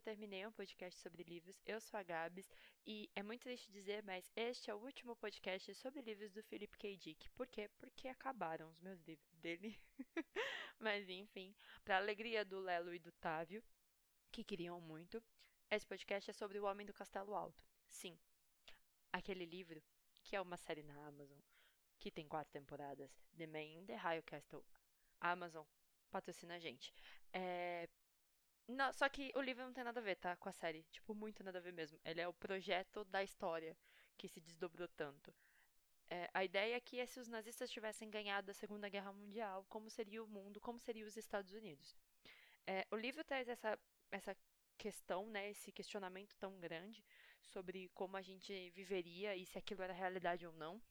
eu terminei um podcast sobre livros. Eu sou a Gabs e é muito triste dizer, mas este é o último podcast sobre livros do Philip K. Dick. Por quê? Porque acabaram os meus livros dele. mas enfim, para alegria do Lelo e do Távio, que queriam muito, esse podcast é sobre O Homem do Castelo Alto. Sim, aquele livro que é uma série na Amazon que tem quatro temporadas, The Man in the High Castle. A Amazon patrocina a gente. É, não, só que o livro não tem nada a ver, tá? Com a série. Tipo, muito nada a ver mesmo. Ele é o projeto da história que se desdobrou tanto. É, a ideia aqui é se os nazistas tivessem ganhado a Segunda Guerra Mundial, como seria o mundo, como seria os Estados Unidos. É, o livro traz essa, essa questão, né, esse questionamento tão grande sobre como a gente viveria e se aquilo era realidade ou não.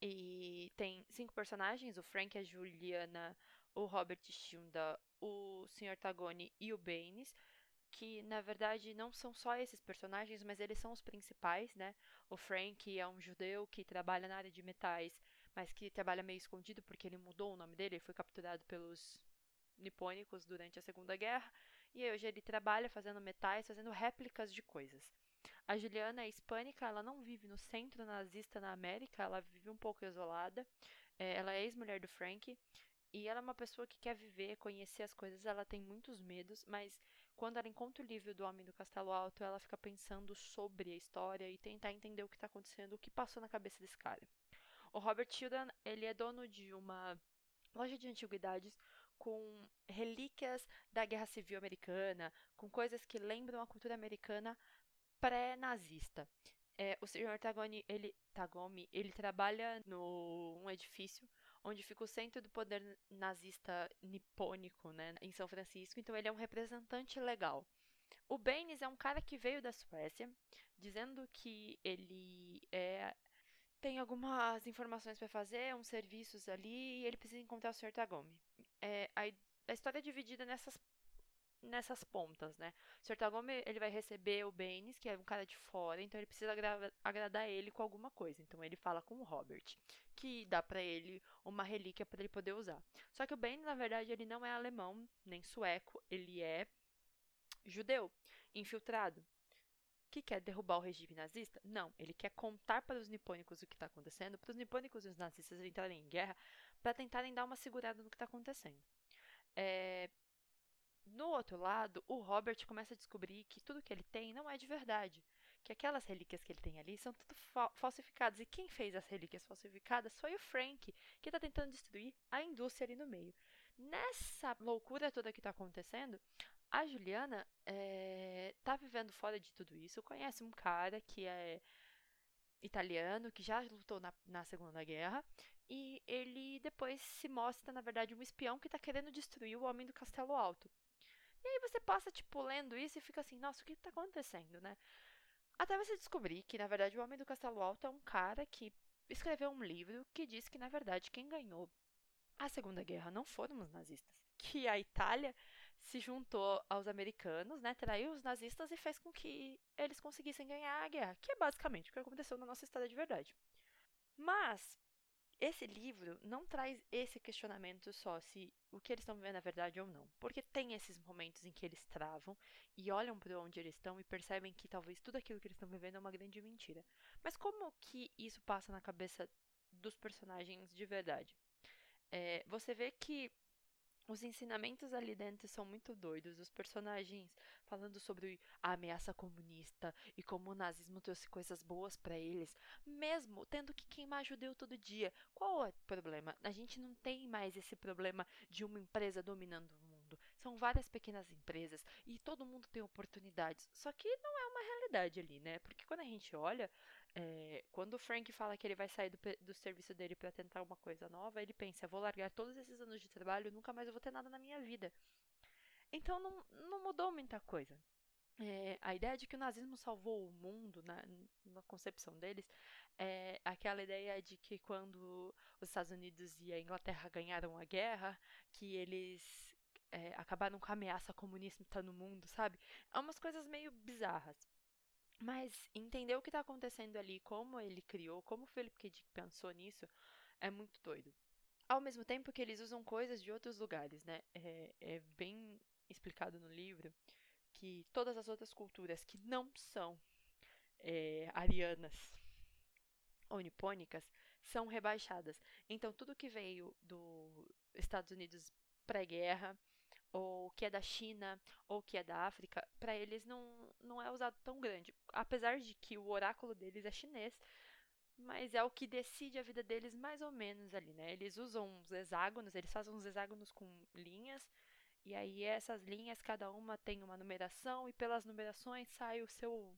E tem cinco personagens: o Frank, a Juliana, o Robert Shunda, o Sr. Tagoni e o Baines, que na verdade não são só esses personagens, mas eles são os principais, né? O Frank é um judeu que trabalha na área de metais, mas que trabalha meio escondido porque ele mudou o nome dele, ele foi capturado pelos nipônicos durante a Segunda Guerra, e hoje ele trabalha fazendo metais, fazendo réplicas de coisas. A Juliana é hispânica, ela não vive no centro nazista na América, ela vive um pouco isolada. É, ela é ex-mulher do Frank e ela é uma pessoa que quer viver, conhecer as coisas, ela tem muitos medos, mas quando ela encontra o livro do Homem do Castelo Alto, ela fica pensando sobre a história e tentar entender o que está acontecendo, o que passou na cabeça desse cara. O Robert Tilden, ele é dono de uma loja de antiguidades com relíquias da Guerra Civil Americana, com coisas que lembram a cultura americana pré-nazista. É, o Sr. Tagoni, ele, Tagomi, ele trabalha no um edifício onde fica o centro do poder nazista nipônico, né, em São Francisco. Então ele é um representante legal. O Baines é um cara que veio da Suécia, dizendo que ele é, tem algumas informações para fazer, uns serviços ali, e ele precisa encontrar o Sr. Tagomi. É, a, a história é dividida nessas nessas pontas, né? O Sr. Tagome, ele vai receber o Baines, que é um cara de fora, então ele precisa agra agradar ele com alguma coisa. Então ele fala com o Robert, que dá para ele uma relíquia para ele poder usar. Só que o Baines, na verdade, ele não é alemão, nem sueco, ele é judeu, infiltrado. Que quer derrubar o regime nazista? Não, ele quer contar para os nipônicos o que está acontecendo, para os nipônicos e os nazistas entrarem em guerra, para tentarem dar uma segurada no que está acontecendo. É, no outro lado, o Robert começa a descobrir que tudo que ele tem não é de verdade. Que aquelas relíquias que ele tem ali são tudo fa falsificadas. E quem fez as relíquias falsificadas foi o Frank, que está tentando destruir a indústria ali no meio. Nessa loucura toda que está acontecendo, a Juliana está eh, vivendo fora de tudo isso. Conhece um cara que é italiano que já lutou na, na Segunda Guerra e ele depois se mostra, na verdade, um espião que está querendo destruir o Homem do Castelo Alto. E aí você passa, tipo, lendo isso e fica assim, nossa, o que tá acontecendo, né? Até você descobrir que, na verdade, o Homem do Castelo Alto é um cara que escreveu um livro que diz que, na verdade, quem ganhou a Segunda Guerra não foram os nazistas. Que a Itália se juntou aos americanos, né, traiu os nazistas e fez com que eles conseguissem ganhar a guerra, que é basicamente o que aconteceu na nossa história de verdade. Mas esse livro não traz esse questionamento só se o que eles estão vivendo é verdade ou não. Porque tem esses momentos em que eles travam e olham para onde eles estão e percebem que talvez tudo aquilo que eles estão vivendo é uma grande mentira. Mas como que isso passa na cabeça dos personagens de verdade? É, você vê que os ensinamentos ali dentro são muito doidos. Os personagens falando sobre a ameaça comunista e como o nazismo trouxe coisas boas para eles, mesmo tendo que queimar judeu todo dia. Qual é o problema? A gente não tem mais esse problema de uma empresa dominando o mundo. São várias pequenas empresas e todo mundo tem oportunidades. Só que não é uma realidade ali, né? Porque quando a gente olha, é, quando o Frank fala que ele vai sair do, do serviço dele para tentar uma coisa nova, ele pensa: vou largar todos esses anos de trabalho, nunca mais vou ter nada na minha vida. Então não, não mudou muita coisa. É, a ideia de que o nazismo salvou o mundo, na, na, concepção deles, é aquela ideia de que quando os Estados Unidos e a Inglaterra ganharam a guerra, que eles é, acabaram com a ameaça comunista no mundo, sabe? É umas coisas meio bizarras. Mas entender o que está acontecendo ali, como ele criou, como o Philip K. Dick pensou nisso, é muito doido. Ao mesmo tempo que eles usam coisas de outros lugares, né? É, é bem explicado no livro que todas as outras culturas que não são é, arianas ou nipônicas são rebaixadas. Então, tudo que veio dos Estados Unidos pré-guerra, ou que é da China, ou que é da África, para eles não, não é usado tão grande. Apesar de que o oráculo deles é chinês, mas é o que decide a vida deles mais ou menos ali, né? Eles usam uns hexágonos, eles fazem uns hexágonos com linhas, e aí essas linhas, cada uma tem uma numeração, e pelas numerações sai o seu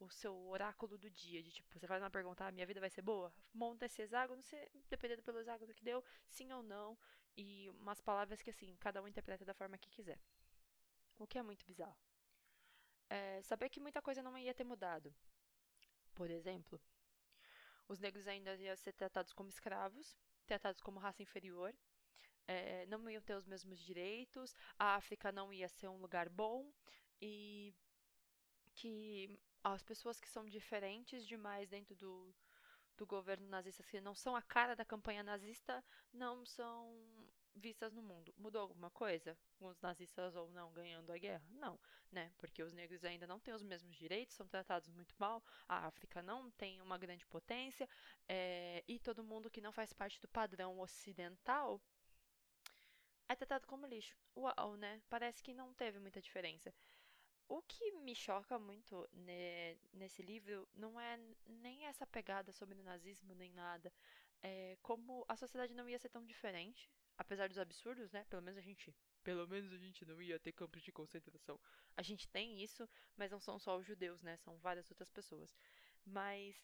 o seu oráculo do dia, de tipo, você faz uma pergunta, ah, minha vida vai ser boa? Monta esse hexágono, você, dependendo pelo hexágono que deu, sim ou não, e umas palavras que assim, cada um interpreta da forma que quiser. O que é muito bizarro. É, saber que muita coisa não ia ter mudado. Por exemplo, os negros ainda iam ser tratados como escravos, tratados como raça inferior, é, não iam ter os mesmos direitos, a África não ia ser um lugar bom e que as pessoas que são diferentes demais dentro do, do governo nazista, que não são a cara da campanha nazista, não são vistas no mundo. Mudou alguma coisa? Os nazistas ou não ganhando a guerra? Não, né? Porque os negros ainda não têm os mesmos direitos, são tratados muito mal, a África não tem uma grande potência, é, e todo mundo que não faz parte do padrão ocidental é tratado como lixo. Uau, né? Parece que não teve muita diferença. O que me choca muito ne, nesse livro não é nem essa pegada sobre o nazismo, nem nada. É como a sociedade não ia ser tão diferente, apesar dos absurdos, né? Pelo menos a gente. Pelo menos a gente não ia ter campos de concentração. A gente tem isso, mas não são só os judeus, né? São várias outras pessoas. Mas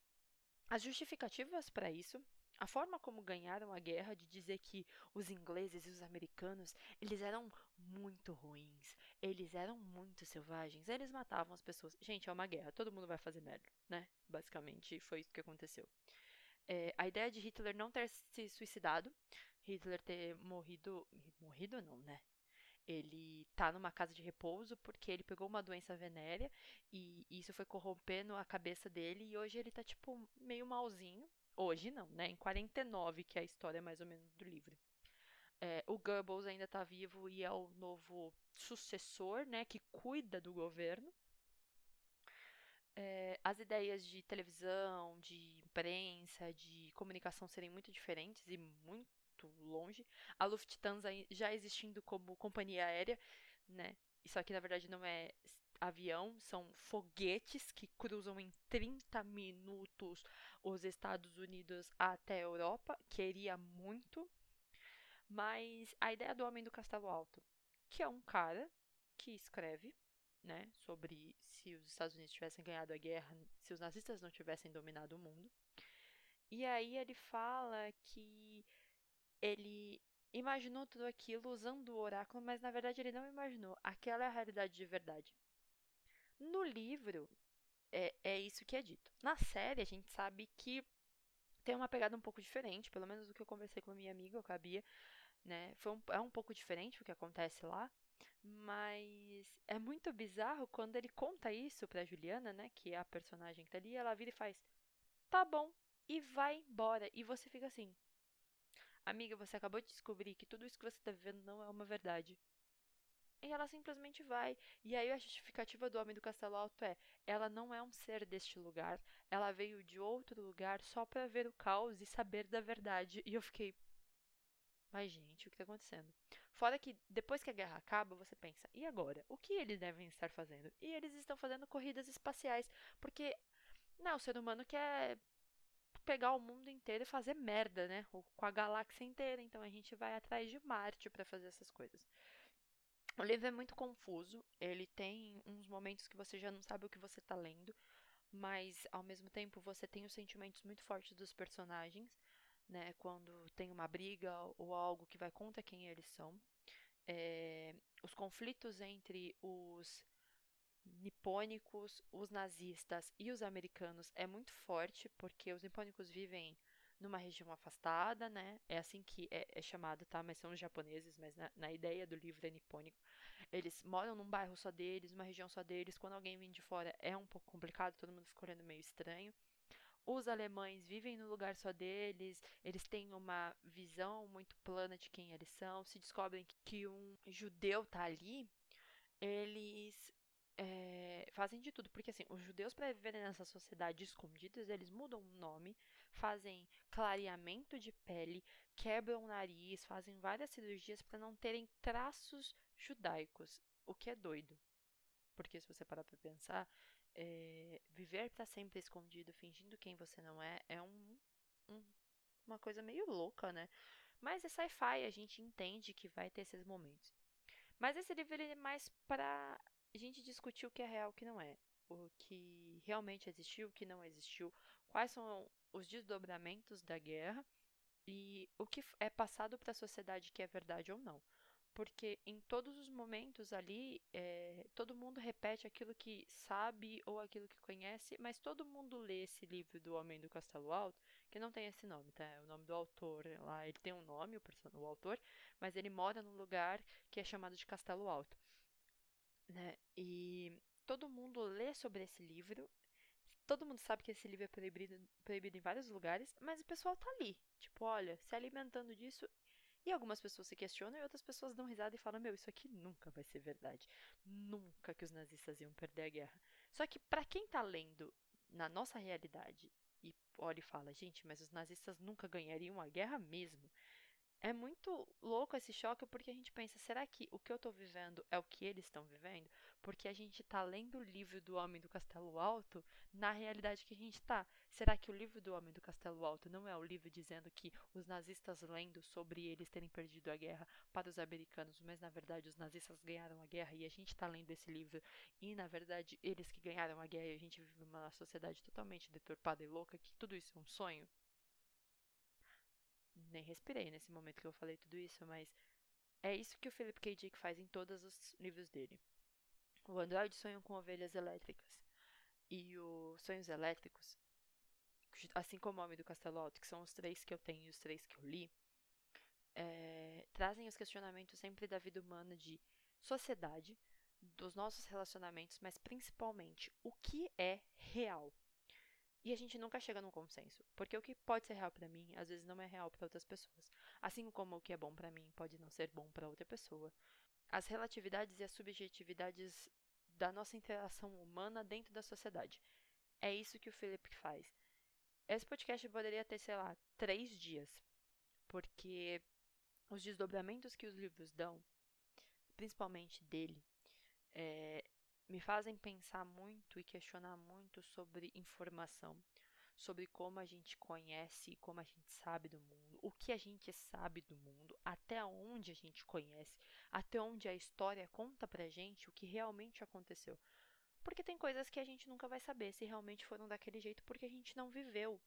as justificativas para isso a forma como ganharam a guerra de dizer que os ingleses e os americanos, eles eram muito ruins, eles eram muito selvagens, eles matavam as pessoas. Gente, é uma guerra, todo mundo vai fazer merda, né? Basicamente foi isso que aconteceu. É, a ideia de Hitler não ter se suicidado, Hitler ter morrido. Morrido não, né? Ele tá numa casa de repouso porque ele pegou uma doença venérea e isso foi corrompendo a cabeça dele e hoje ele tá, tipo, meio malzinho. Hoje não, né? Em 49, que é a história mais ou menos do livro. É, o Goebbels ainda está vivo e é o novo sucessor, né? Que cuida do governo. É, as ideias de televisão, de imprensa, de comunicação serem muito diferentes e muito longe. A Lufthansa já existindo como companhia aérea, né? Isso aqui na verdade não é avião, são foguetes que cruzam em 30 minutos os Estados Unidos até a Europa. Queria muito. Mas a ideia do Homem do Castelo Alto, que é um cara que escreve, né, sobre se os Estados Unidos tivessem ganhado a guerra, se os nazistas não tivessem dominado o mundo. E aí ele fala que ele imaginou tudo aquilo usando o oráculo, mas na verdade ele não imaginou. Aquela é a realidade de verdade. No livro, é, é isso que é dito. Na série, a gente sabe que tem uma pegada um pouco diferente, pelo menos do que eu conversei com a minha amiga, com a Bia, né? Foi um, é um pouco diferente o que acontece lá, mas é muito bizarro quando ele conta isso pra Juliana, né? Que é a personagem que tá ali, ela vira e faz, tá bom, e vai embora. E você fica assim, amiga, você acabou de descobrir que tudo isso que você tá vivendo não é uma verdade. E ela simplesmente vai. E aí a justificativa do Homem do Castelo Alto é: ela não é um ser deste lugar, ela veio de outro lugar só para ver o caos e saber da verdade. E eu fiquei. Mas, gente, o que tá acontecendo? Fora que depois que a guerra acaba, você pensa, e agora? O que eles devem estar fazendo? E eles estão fazendo corridas espaciais. Porque, não, o ser humano quer pegar o mundo inteiro e fazer merda, né? Com a galáxia inteira. Então a gente vai atrás de Marte para fazer essas coisas. O livro é muito confuso, ele tem uns momentos que você já não sabe o que você está lendo, mas ao mesmo tempo você tem os sentimentos muito fortes dos personagens, né? Quando tem uma briga ou algo que vai contra quem eles são. É, os conflitos entre os nipônicos, os nazistas e os americanos é muito forte, porque os nipônicos vivem numa região afastada, né? É assim que é, é chamado, tá? Mas são os japoneses, mas na, na, ideia do livro é nipônico. Eles moram num bairro só deles, numa região só deles. Quando alguém vem de fora é um pouco complicado, todo mundo fica olhando meio estranho. Os alemães vivem no lugar só deles, eles têm uma visão muito plana de quem eles são. Se descobrem que um judeu tá ali, eles é, fazem de tudo, porque assim, os judeus para viverem nessa sociedade escondidos, eles mudam o nome, fazem clareamento de pele, quebram o nariz, fazem várias cirurgias para não terem traços judaicos, o que é doido. Porque se você parar para pensar, é, viver para sempre escondido, fingindo quem você não é, é um, um, uma coisa meio louca, né? Mas é sci-fi, a gente entende que vai ter esses momentos. Mas esse livro é mais para a gente discutir o que é real e o que não é. O que realmente existiu, o que não existiu, quais são os desdobramentos da guerra e o que é passado para a sociedade que é verdade ou não. Porque em todos os momentos ali, é, todo mundo repete aquilo que sabe ou aquilo que conhece, mas todo mundo lê esse livro do Homem do Castelo Alto, que não tem esse nome, tá? É o nome do autor lá, ele tem um nome, o, o autor, mas ele mora num lugar que é chamado de Castelo Alto né? E todo mundo lê sobre esse livro. Todo mundo sabe que esse livro é proibido, proibido em vários lugares, mas o pessoal tá ali, tipo, olha, se alimentando disso. E algumas pessoas se questionam e outras pessoas dão risada e falam: Meu, isso aqui nunca vai ser verdade. Nunca que os nazistas iam perder a guerra. Só que, para quem tá lendo na nossa realidade e olha e fala: Gente, mas os nazistas nunca ganhariam a guerra mesmo. É muito louco esse choque porque a gente pensa, será que o que eu estou vivendo é o que eles estão vivendo? Porque a gente está lendo o livro do Homem do Castelo Alto na realidade que a gente está. Será que o livro do Homem do Castelo Alto não é o livro dizendo que os nazistas lendo sobre eles terem perdido a guerra para os americanos, mas na verdade os nazistas ganharam a guerra e a gente está lendo esse livro e na verdade eles que ganharam a guerra e a gente vive numa sociedade totalmente deturpada e louca que tudo isso é um sonho? Nem respirei nesse momento que eu falei tudo isso, mas é isso que o Philip K. Dick faz em todos os livros dele. O Android sonha com ovelhas elétricas. E os Sonhos Elétricos, assim como o Homem do Castelo Alto, que são os três que eu tenho e os três que eu li, é, trazem os questionamentos sempre da vida humana de sociedade, dos nossos relacionamentos, mas principalmente o que é real. E a gente nunca chega num consenso, porque o que pode ser real para mim, às vezes não é real para outras pessoas. Assim como o que é bom para mim pode não ser bom para outra pessoa. As relatividades e as subjetividades da nossa interação humana dentro da sociedade. É isso que o Philip faz. Esse podcast poderia ter, sei lá, três dias, porque os desdobramentos que os livros dão, principalmente dele, é, me fazem pensar muito e questionar muito sobre informação, sobre como a gente conhece e como a gente sabe do mundo, o que a gente sabe do mundo, até onde a gente conhece, até onde a história conta pra gente o que realmente aconteceu. Porque tem coisas que a gente nunca vai saber se realmente foram daquele jeito porque a gente não viveu.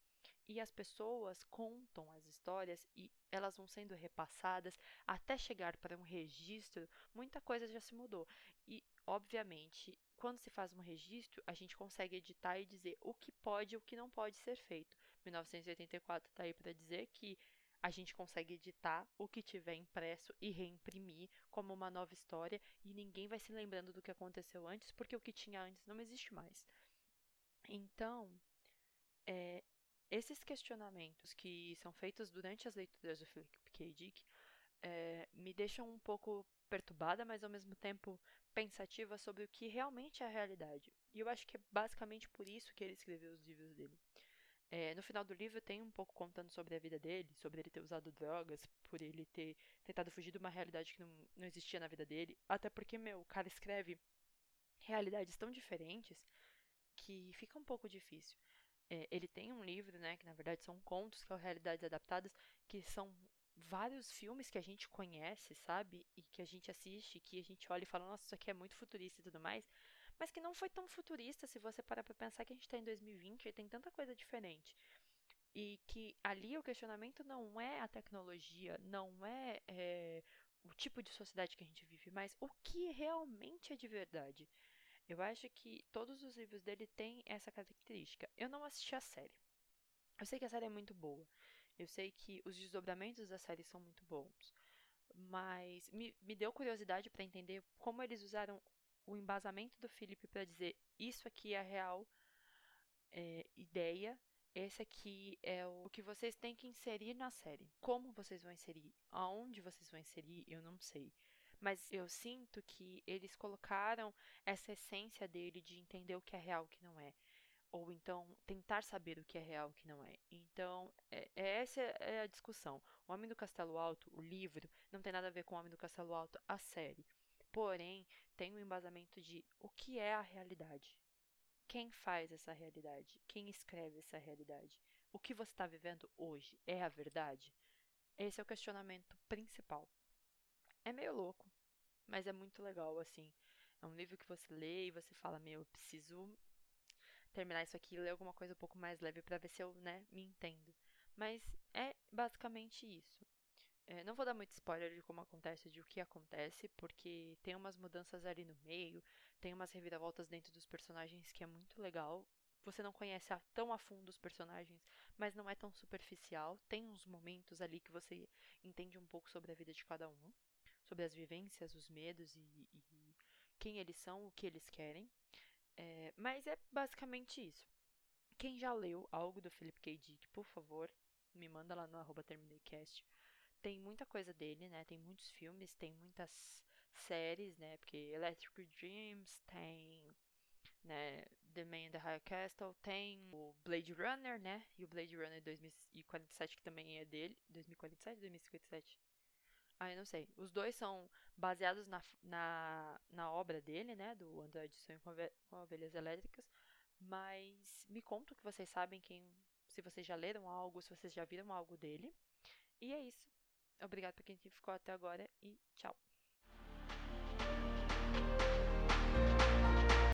E as pessoas contam as histórias e elas vão sendo repassadas até chegar para um registro, muita coisa já se mudou. E obviamente, quando se faz um registro, a gente consegue editar e dizer o que pode e o que não pode ser feito. 1984 está aí para dizer que a gente consegue editar o que tiver impresso e reimprimir como uma nova história e ninguém vai se lembrando do que aconteceu antes, porque o que tinha antes não existe mais. Então, é, esses questionamentos que são feitos durante as leituras do Philip K. Dick é, me deixam um pouco perturbada, mas ao mesmo tempo pensativa sobre o que realmente é a realidade. E eu acho que é basicamente por isso que ele escreveu os livros dele. É, no final do livro tem um pouco contando sobre a vida dele, sobre ele ter usado drogas, por ele ter tentado fugir de uma realidade que não, não existia na vida dele. Até porque, meu, o cara escreve realidades tão diferentes que fica um pouco difícil. É, ele tem um livro, né, que na verdade são contos, que são realidades adaptadas, que são vários filmes que a gente conhece, sabe? E que a gente assiste, que a gente olha e fala, nossa, isso aqui é muito futurista e tudo mais. Mas que não foi tão futurista se você parar pra pensar que a gente tá em 2020 e tem tanta coisa diferente. E que ali o questionamento não é a tecnologia, não é, é o tipo de sociedade que a gente vive, mas o que realmente é de verdade. Eu acho que todos os livros dele têm essa característica. Eu não assisti a série. Eu sei que a série é muito boa. Eu sei que os desdobramentos da série são muito bons, mas me, me deu curiosidade para entender como eles usaram o embasamento do Felipe para dizer isso aqui é a real é, ideia, esse aqui é o que vocês têm que inserir na série. Como vocês vão inserir, aonde vocês vão inserir, eu não sei. Mas eu sinto que eles colocaram essa essência dele de entender o que é real e o que não é. Ou então tentar saber o que é real e o que não é. Então, é, é essa é a discussão. O Homem do Castelo Alto, o livro, não tem nada a ver com o Homem do Castelo Alto, a série. Porém, tem um embasamento de o que é a realidade. Quem faz essa realidade? Quem escreve essa realidade? O que você está vivendo hoje é a verdade? Esse é o questionamento principal. É meio louco, mas é muito legal, assim. É um livro que você lê e você fala, meu, eu preciso terminar isso aqui e ler alguma coisa um pouco mais leve para ver se eu, né, me entendo. Mas é basicamente isso. É, não vou dar muito spoiler de como acontece, de o que acontece, porque tem umas mudanças ali no meio, tem umas reviravoltas dentro dos personagens que é muito legal. Você não conhece tão a fundo os personagens, mas não é tão superficial. Tem uns momentos ali que você entende um pouco sobre a vida de cada um, sobre as vivências, os medos e, e quem eles são, o que eles querem. É, mas é basicamente isso. Quem já leu algo do Philip K. Dick, por favor, me manda lá no arroba termineicast tem muita coisa dele, né? Tem muitos filmes, tem muitas séries, né? Porque Electric Dreams tem, né? The Man in the High Castle tem o Blade Runner, né? E o Blade Runner 2047 que também é dele, 2047, 2057. Ah, eu não sei. Os dois são baseados na, na, na obra dele, né? Do Android Sonho com, Ovelhas Elétricas. Mas me conta o que vocês sabem, quem, se vocês já leram algo, se vocês já viram algo dele. E é isso. Obrigada por quem ficou até agora e tchau.